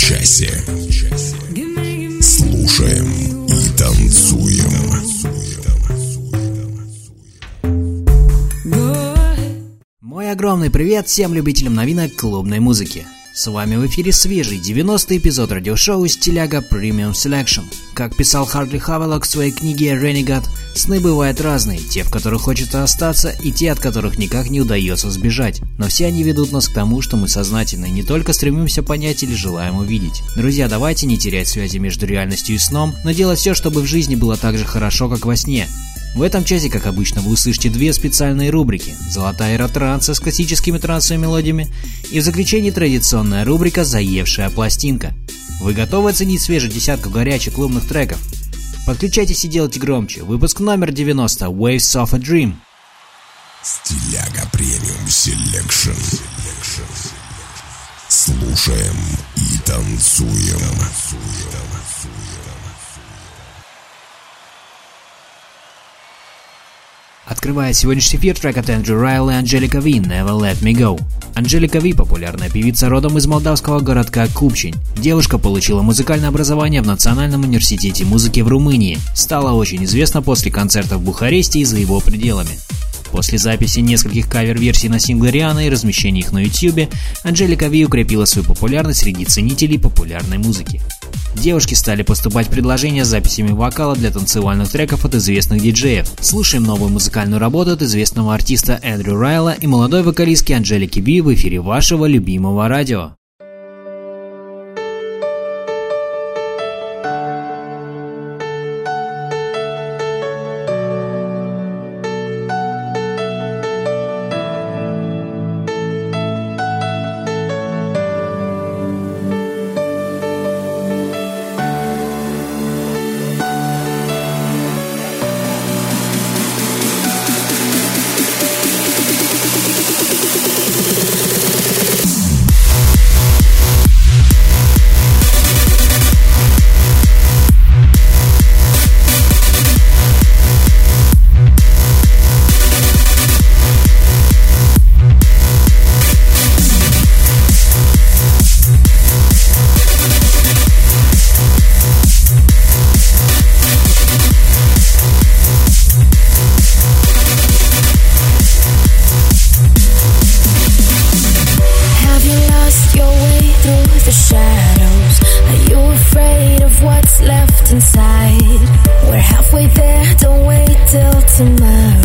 Часе. Слушаем и танцуем. Мой огромный привет всем любителям новинок клубной музыки. С вами в эфире свежий 90-й эпизод радиошоу «Стиляга Premium Selection». Как писал Хардли Хавелок в своей книге «Renegade», сны бывают разные, те, в которых хочется остаться, и те, от которых никак не удается сбежать. Но все они ведут нас к тому, что мы сознательно не только стремимся понять или желаем увидеть. Друзья, давайте не терять связи между реальностью и сном, но делать все, чтобы в жизни было так же хорошо, как во сне. В этом часе, как обычно, вы услышите две специальные рубрики «Золотая эра транса» с классическими трансовыми мелодиями и в заключении традиционная рубрика «Заевшая пластинка». Вы готовы оценить свежую десятку горячих клубных треков? Подключайтесь и делайте громче. Выпуск номер 90 «Waves of a Dream». Стиляга Premium Selection. Слушаем и танцуем. Открывает сегодняшний эфир трек от Эндрю Райл и Анджелика Ви «Never Let Me Go». Анджелика Ви – популярная певица родом из молдавского городка Купчинь. Девушка получила музыкальное образование в Национальном университете музыки в Румынии. Стала очень известна после концертов в Бухаресте и за его пределами. После записи нескольких кавер-версий на синглы Рианы и размещения их на YouTube, Анджелика Ви укрепила свою популярность среди ценителей популярной музыки. Девушки стали поступать предложения с записями вокала для танцевальных треков от известных диджеев. Слушаем новую музыкальную работу от известного артиста Эндрю Райла и молодой вокалистки Анджелики Би в эфире вашего любимого радио. Inside? We're halfway there, don't wait till tomorrow.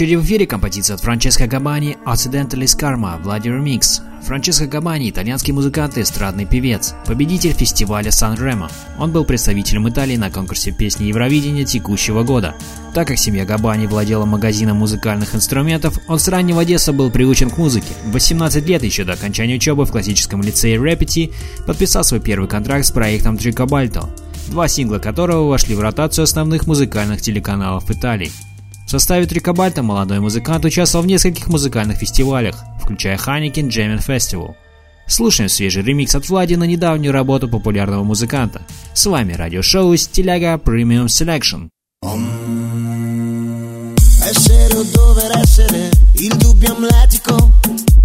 Очереди в эфире композиция от Франческо Габани «Accidentalis Karma» Влади Ремикс. Франческо Габани – итальянский музыкант и эстрадный певец, победитель фестиваля Сан-Ремо. Он был представителем Италии на конкурсе песни Евровидения текущего года. Так как семья Габани владела магазином музыкальных инструментов, он с раннего детства был приучен к музыке. В 18 лет, еще до окончания учебы в классическом лицее Репети, подписал свой первый контракт с проектом Трикобальто, два сингла которого вошли в ротацию основных музыкальных телеканалов Италии. В составе Трикобальта молодой музыкант участвовал в нескольких музыкальных фестивалях, включая Heineken Jamming Festival. Слушаем свежий ремикс от Влади на недавнюю работу популярного музыканта. С вами радиошоу Стиляга Premium Selection.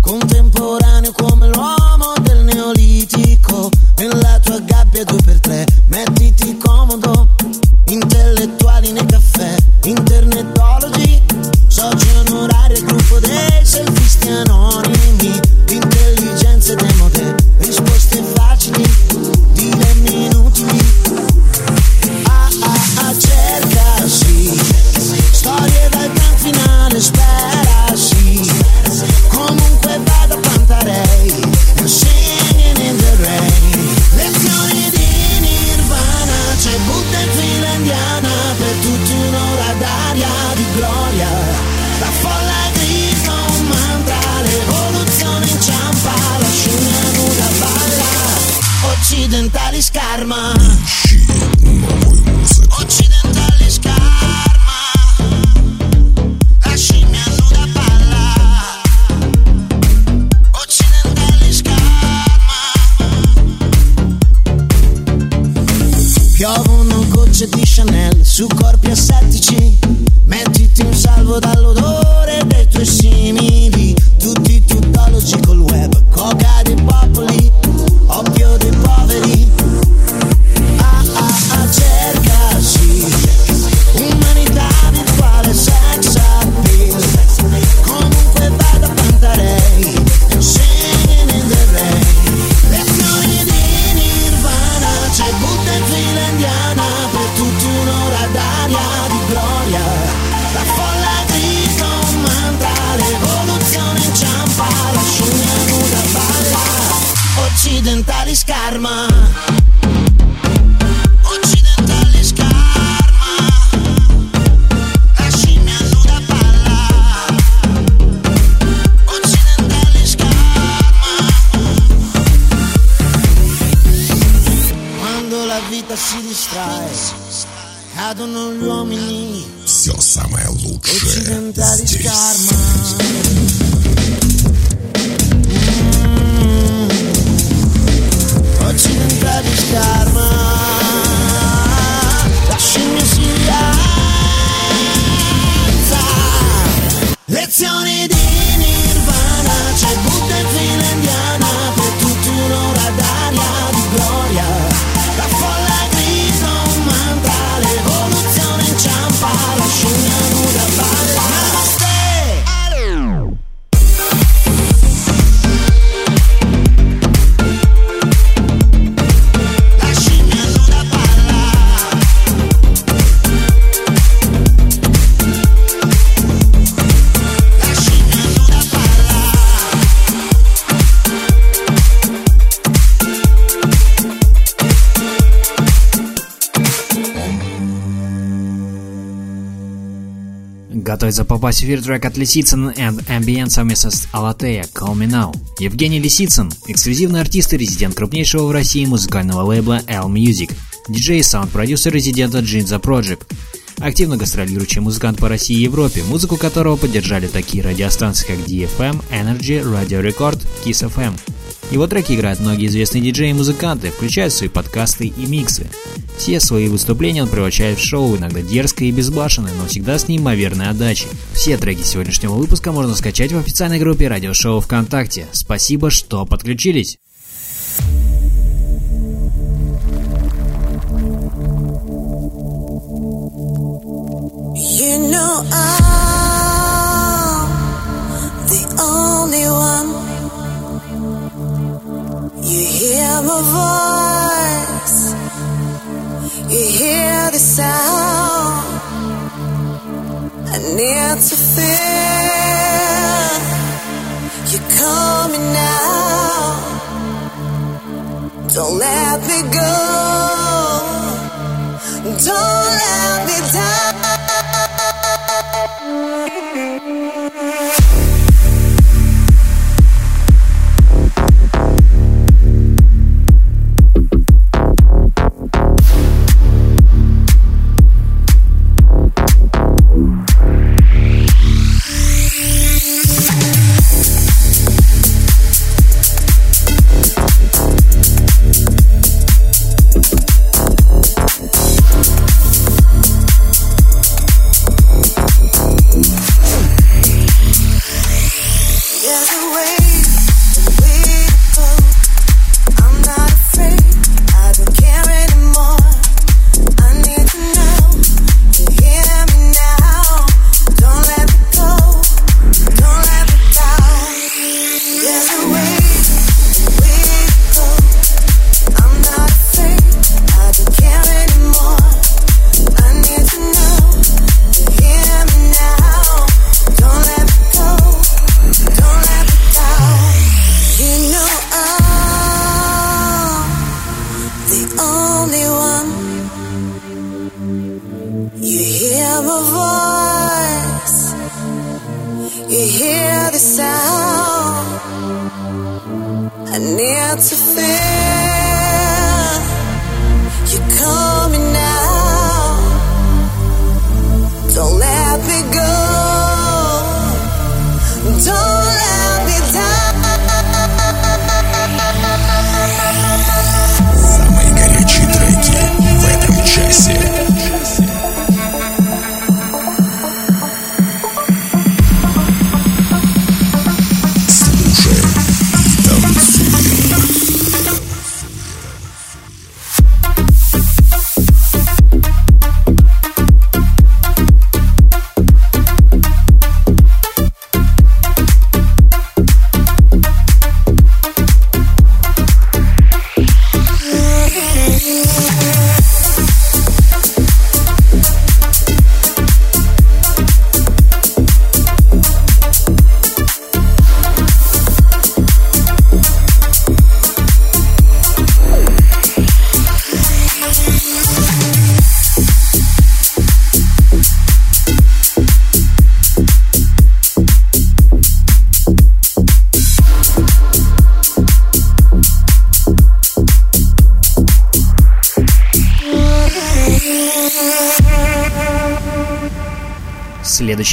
Contemporaneo come l'uomo del neolitico. Nella tua gabbia due per tre, mettiti comodo, intellettuali nei caffè, internetologi, es cristiano. scarma. Occidentali scarma. La scimmia nuda palla. Occidentali scarma. Piovono gocce di Chanel su corpi assettici. Mettiti in salvo dal Готовится попасть в эфир от Лисицын and Ambient совместно с Алатея Call Me Now. Евгений Лисицын – эксклюзивный артист и резидент крупнейшего в России музыкального лейбла L Music, диджей и саунд-продюсер резидента Jinza Project. Активно гастролирующий музыкант по России и Европе, музыку которого поддержали такие радиостанции, как DFM, Energy, Radio Record, Kiss FM. Его треки играют многие известные диджеи и музыканты, включая свои подкасты и миксы. Все свои выступления он превращает в шоу, иногда дерзкое и безбашенное, но всегда с неимоверной отдачей. Все треки сегодняшнего выпуска можно скачать в официальной группе радиошоу ВКонтакте. Спасибо, что подключились! You know I'm hear my voice. You hear the sound. I need to feel you coming now. Don't let me go. Don't let me down.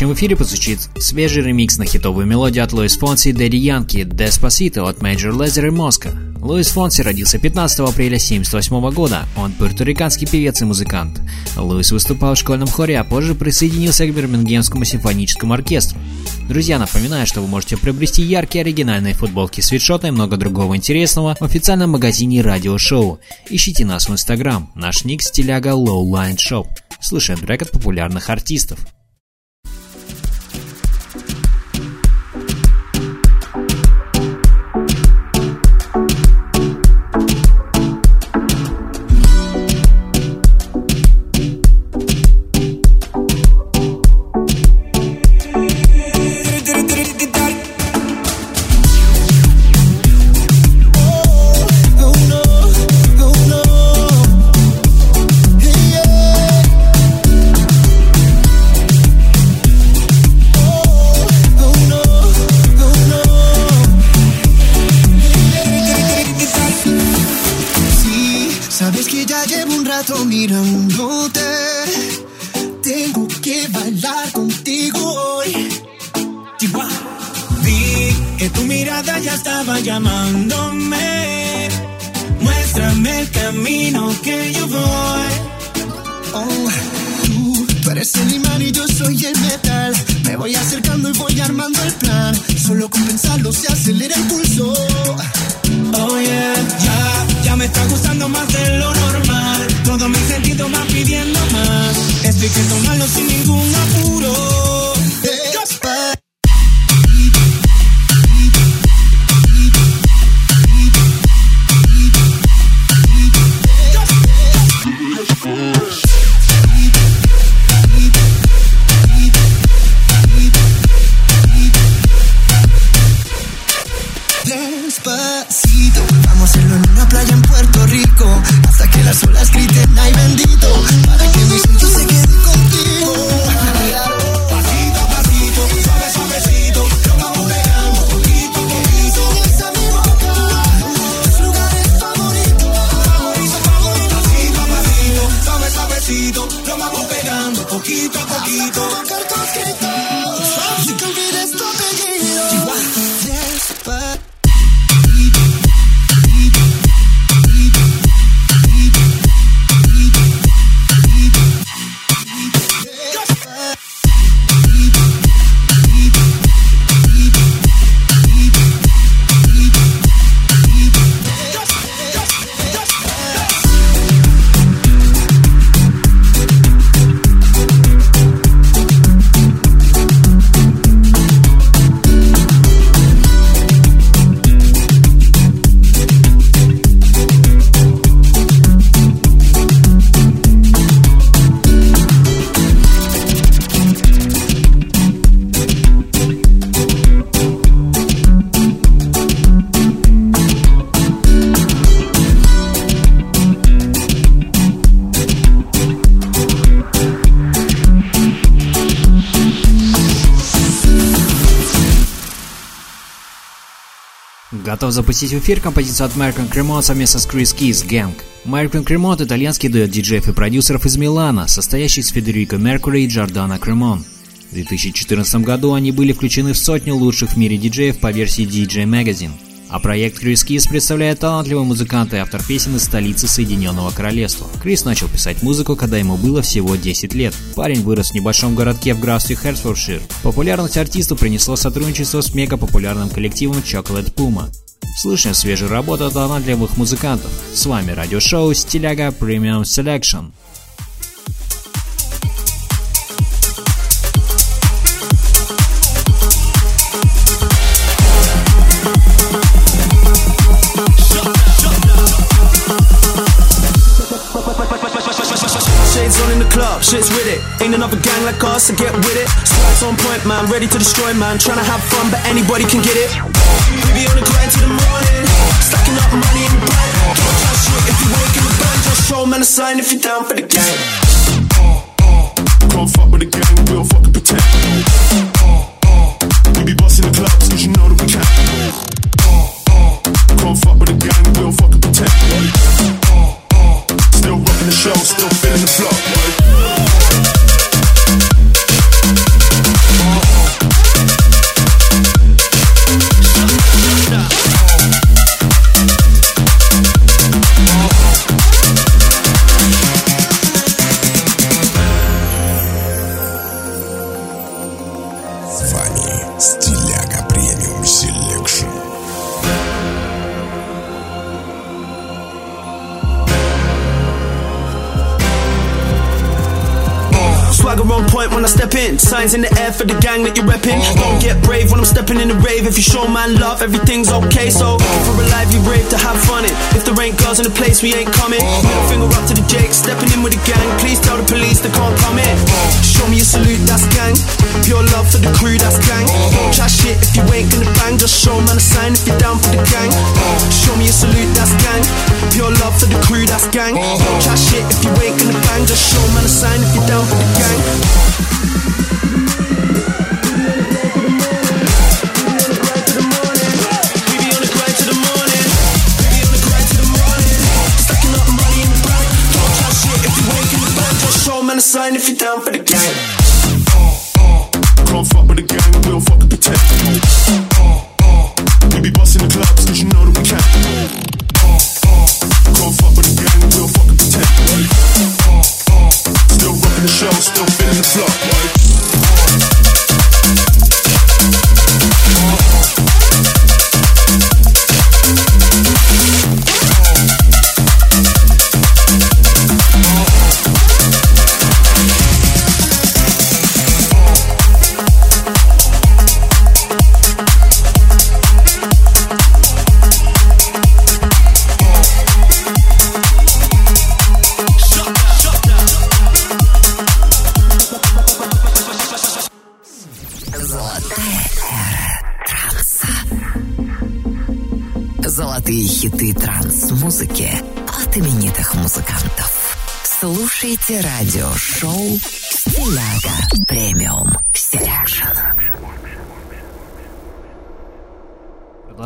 Следующем эфире прозвучит свежий ремикс на хитовую мелодию от Луис Фонси и Дэдди Янки «Despacito» от Major Lazer и Моска. Луис Фонси родился 15 апреля 1978 года. Он пуэрториканский певец и музыкант. Луис выступал в школьном хоре, а позже присоединился к Бирмингемскому симфоническому оркестру. Друзья, напоминаю, что вы можете приобрести яркие оригинальные футболки, свитшоты и много другого интересного в официальном магазине радиошоу. Ищите нас в инстаграм. Наш ник стиляга Lowline Shop. Слушаем трек от популярных артистов. llamándome. Muéstrame el camino que yo voy. Oh, tú, tú eres el imán y yo soy el metal. Me voy acercando y voy armando el plan. Solo con pensarlo se acelera el pulso. Oh yeah, ya, ya me está gustando más de lo normal. Todo mi sentido va pidiendo más. Esto hay que tomarlo sin ningún apuro. Запустить в эфир композицию от American Cremont совместно с Chris Keys Gang. American Cremont – итальянский дуэт диджеев и продюсеров из Милана, состоящий из Федерико Меркури и Джордана Кремон. В 2014 году они были включены в сотню лучших в мире диджеев по версии DJ Magazine. А проект Крис Кис представляет талантливый музыкант и автор песен из столицы Соединенного Королевства. Крис начал писать музыку, когда ему было всего 10 лет. Парень вырос в небольшом городке в графстве Херсфордшир. Популярность артисту принесло сотрудничество с мега-популярным коллективом Chocolate Puma. Слушаем свежую работу талантливых музыкантов. С вами радиошоу Стиляга Premium Selection. shit's with it. Ain't another gang like us, so get with it. Squats on point, man, ready to destroy, man. Trying to have fun, but anybody can get it. Be on the grind till the morning, stacking up money in the bank. Touch shit if you the. Just a sign if you're down for the. Can't fuck with the gang, we don't fucking pretend. We be busting the clubs, cause you know that we can. In the air for the gang that you're repping. Don't get brave when I'm stepping in the rave. If you show man love, everything's okay. So for a lively rave to have fun in. If there ain't girls in the place, we ain't coming. Middle finger up to the Jake, stepping in with the gang. Please tell the police they can't come in. Show me a salute, that's gang. Pure love for the crew, that's gang. Chat shit if you ain't gonna bang. Just show man a sign if you're down for the gang. Show me a salute, that's gang. Pure love for the crew, that's gang. Chat shit if you ain't gonna bang. Just show man a sign if you're down for the gang. Down for the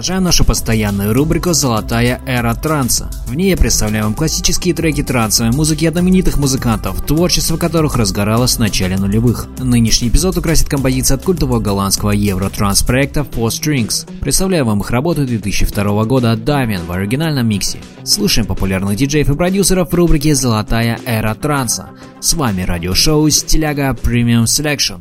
Продолжаем нашу постоянную рубрику «Золотая эра транса». В ней я представляю вам классические треки трансовой музыки от знаменитых музыкантов, творчество которых разгоралось в начале нулевых. Нынешний эпизод украсит композиция от культового голландского евро-транс проекта Four Strings. Представляю вам их работу 2002 года Damien в оригинальном миксе. Слушаем популярных диджеев и продюсеров в рубрике «Золотая эра транса». С вами радиошоу «Стиляга Premium Selection».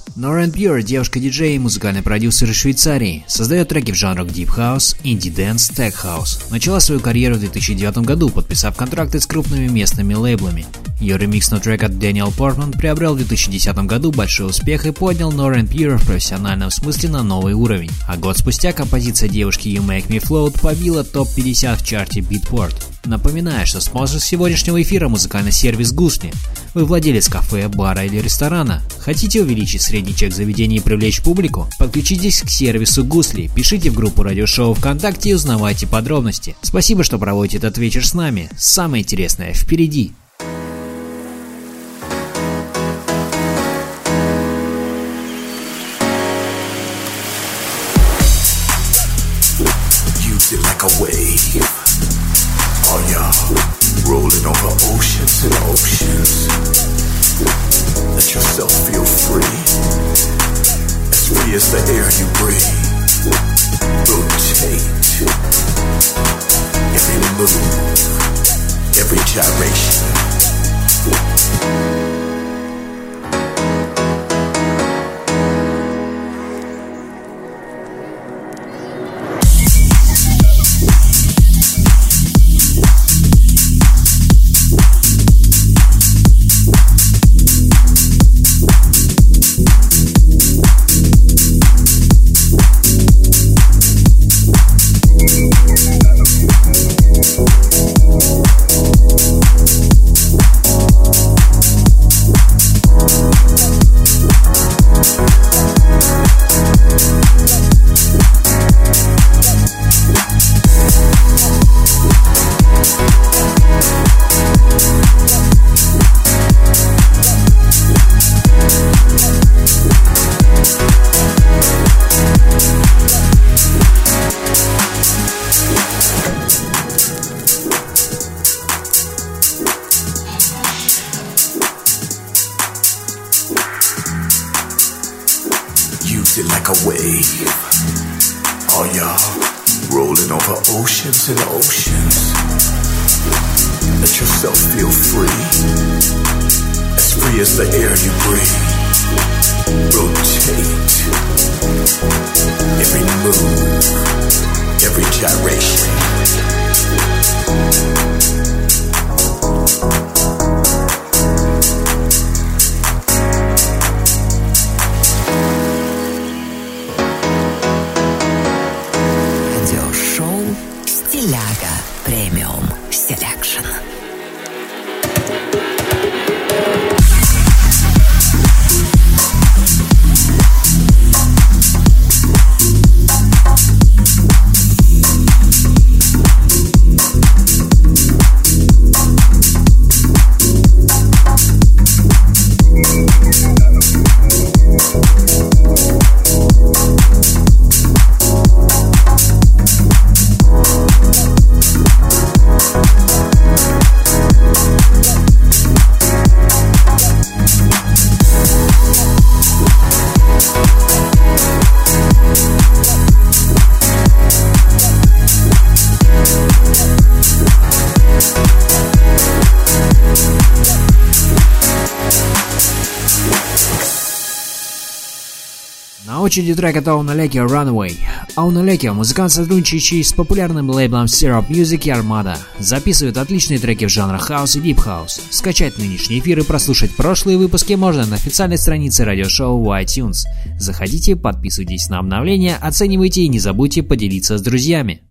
Nora Pure – девушка-диджей и музыкальный продюсер из Швейцарии. Создает треки в жанрах Deep House, Indie Dance, Tech House. Начала свою карьеру в 2009 году, подписав контракты с крупными местными лейблами. Ее ремикс на трек от Дэниел Портман приобрел в 2010 году большой успех и поднял Northern Pure в профессиональном смысле на новый уровень. А год спустя композиция девушки You Make Me Float побила топ-50 в чарте Beatport. Напоминаю, что спонсор сегодняшнего эфира – музыкальный сервис Гусли. Вы владелец кафе, бара или ресторана. Хотите увеличить средний чек заведения и привлечь публику? Подключитесь к сервису Гусли, пишите в группу радиошоу ВКонтакте и узнавайте подробности. Спасибо, что проводите этот вечер с нами. Самое интересное впереди. Use it like a wave. Oh yeah, rolling over oceans and oceans. Let yourself feel free, as free as the air you breathe. Move, every gyration. Очереди трек от Ауналеки Runaway. Ауналеки – музыкант, сотрудничающий с популярным лейблом Sirup Music и Armada. Записывает отличные треки в жанрах хаус и deep house. Скачать нынешний эфир и прослушать прошлые выпуски можно на официальной странице радиошоу в iTunes. Заходите, подписывайтесь на обновления, оценивайте и не забудьте поделиться с друзьями.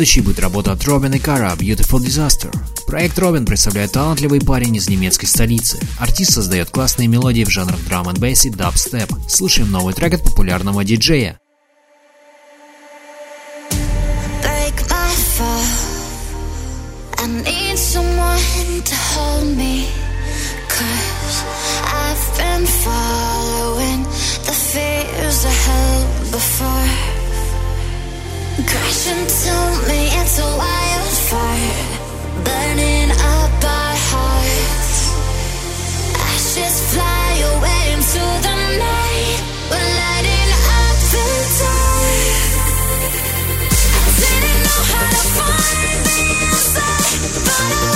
Следующей будет работа от Робин и Кара «Beautiful Disaster». Проект Робин представляет талантливый парень из немецкой столицы. Артист создает классные мелодии в жанрах драм н бейс и дабстеп. Слушаем новый трек от популярного диджея. break my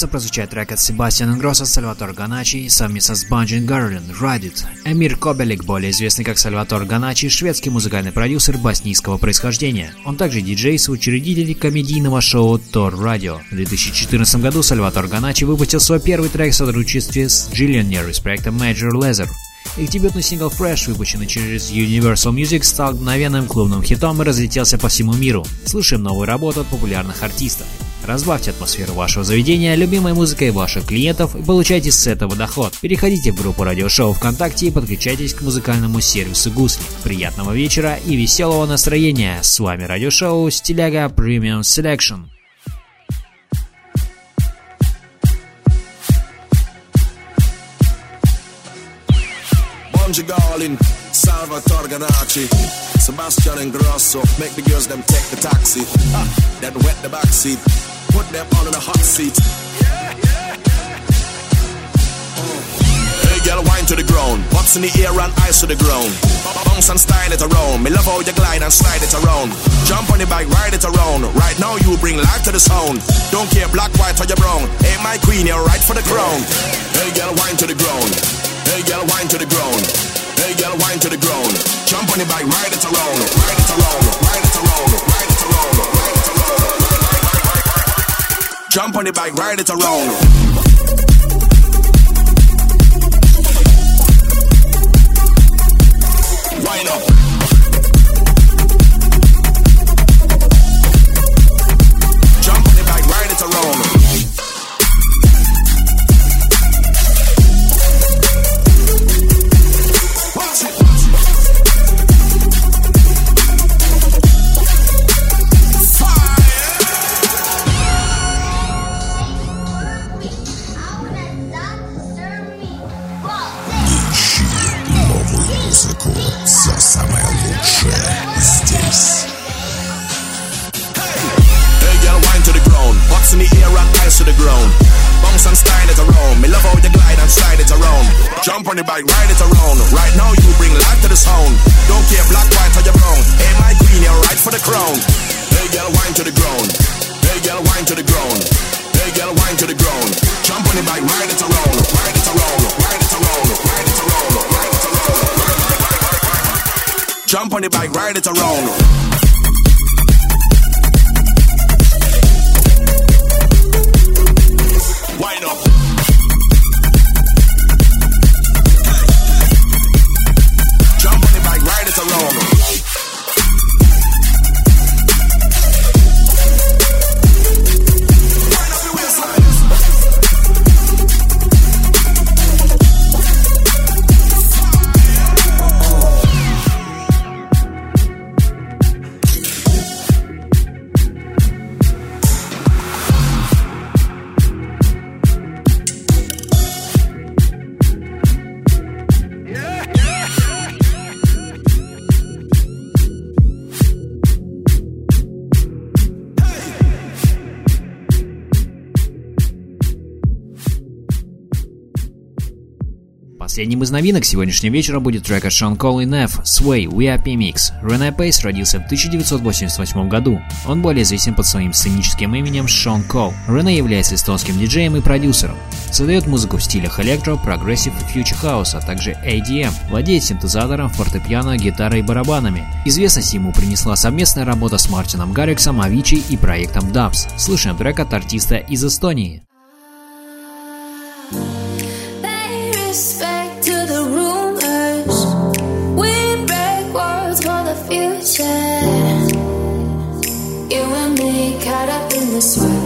Готовится прозвучать трек от Себастьяна Гросса, Сальватор Ганачи совместно с Банджин Гарлин «Ride It». Эмир Кобелик, более известный как Сальватор Ганачи, шведский музыкальный продюсер боснийского происхождения. Он также диджей, соучредитель комедийного шоу Тор Радио. В 2014 году Сальватор Ганачи выпустил свой первый трек в сотрудничестве с Jillionaire из проекта Major Lazer. Их дебютный сингл Fresh, выпущенный через Universal Music, стал мгновенным клубным хитом и разлетелся по всему миру. Слушаем новую работу от популярных артистов. Разбавьте атмосферу вашего заведения любимой музыкой ваших клиентов и получайте с этого доход. Переходите в группу радиошоу ВКонтакте и подключайтесь к музыкальному сервису Гусли. Приятного вечера и веселого настроения. С вами радиошоу Стиляга Selection. Bungie Garlin, Salvatore Ganacci, Sebastian Ingrosso, make the girls them take the taxi, ah, then wet the back seat, put them all in the hot seat. Hey girl, wine to the ground, butts in the air and eyes to the ground. Bounce and style it around, me love how you glide and slide it around. Jump on the bike, ride it around. Right now you bring life to the sound. Don't care black, white or you brown. Hey my queen, you're right for the crown. Hey girl, wine to the ground. Hey girl, wine to the ground. Hey girl, wine to the ground. Jump on the bike, ride it around, ride it around, ride it around, Jump on the bike, ride it around. Wind up. музыку. Все самое лучшее здесь. Hey girl, wine to the ground. Box in the air and ice to the ground. Bounce and style it around. Me love how you glide and slide it around. Jump on the bike, ride it around. Right now you bring life to the sound. Don't care black, white or you brown. Hey my queen, you're right for the crown. Hey girl, wine to the ground. Hey girl, wine to the ground. Hey girl, wine to the ground. Jump on the bike, ride it around. Ride it around. Ride it around. Ride it around. Ride it around. Jump on the bike, ride it around. Wind up. Последним из новинок сегодняшнего вечера будет трек от Syn Cole и Nevve «Sway VIP Mix». Рене Пайс родился в 1988 году. Он более известен под своим сценическим именем Syn Cole. Рене является эстонским диджеем и продюсером. Создает музыку в стилях электро, progressive и future house, а также EDM. Владеет синтезатором, фортепиано, гитарой и барабанами. Известность ему принесла совместная работа с Мартином Гарриксом, Авичи и проектом Dubs. Слушаем трек от артиста из Эстонии. this way.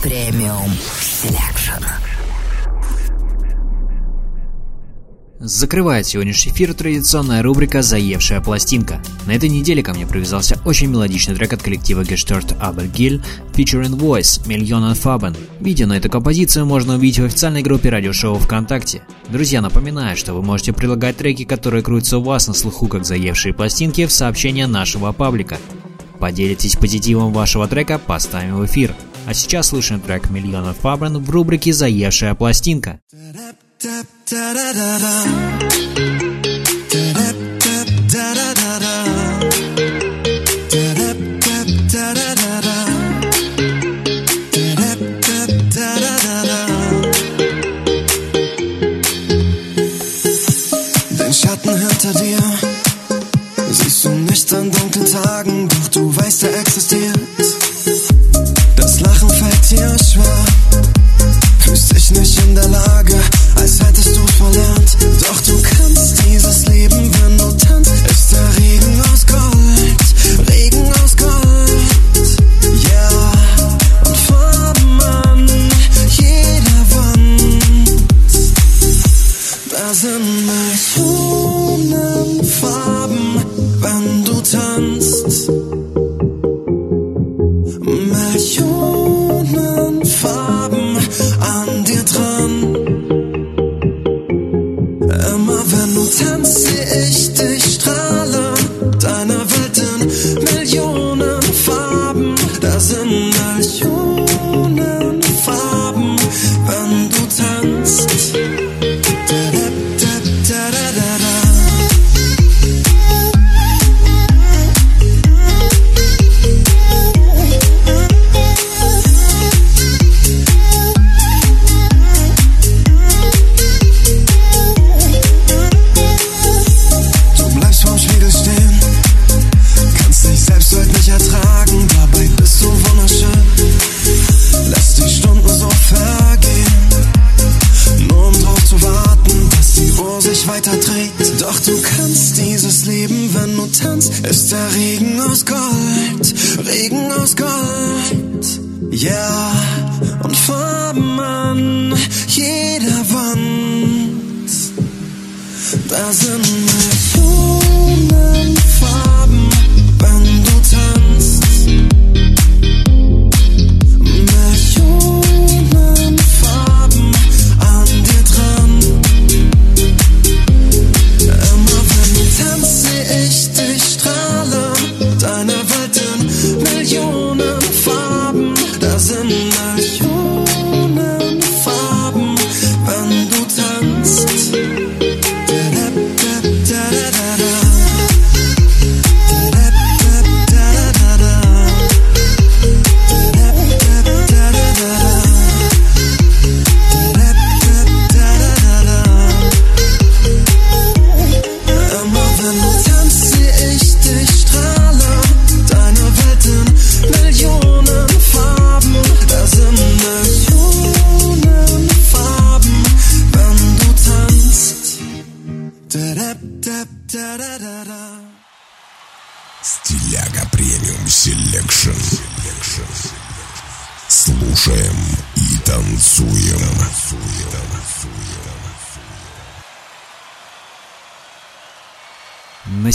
Premium Selection. Закрывает сегодняшний эфир традиционная рубрика «Заевшая пластинка». На этой неделе ко мне привязался очень мелодичный трек от коллектива Gestört aber GeiL featuring Voyce Millionen Farben. Видео на эту композицию можно увидеть в официальной группе радиошоу ВКонтакте. Друзья, напоминаю, что вы можете предлагать треки, которые крутятся у вас на слуху как заевшие пластинки в сообщения нашего паблика. Поделитесь позитивом вашего трека, поставим в эфир. А сейчас слушаем трек Million Faben в рубрике «Заевшая пластинка». Hinter dir siehst du nicht an dunklen Tagen, doch du weißt, er existiert. Düşün şimdalar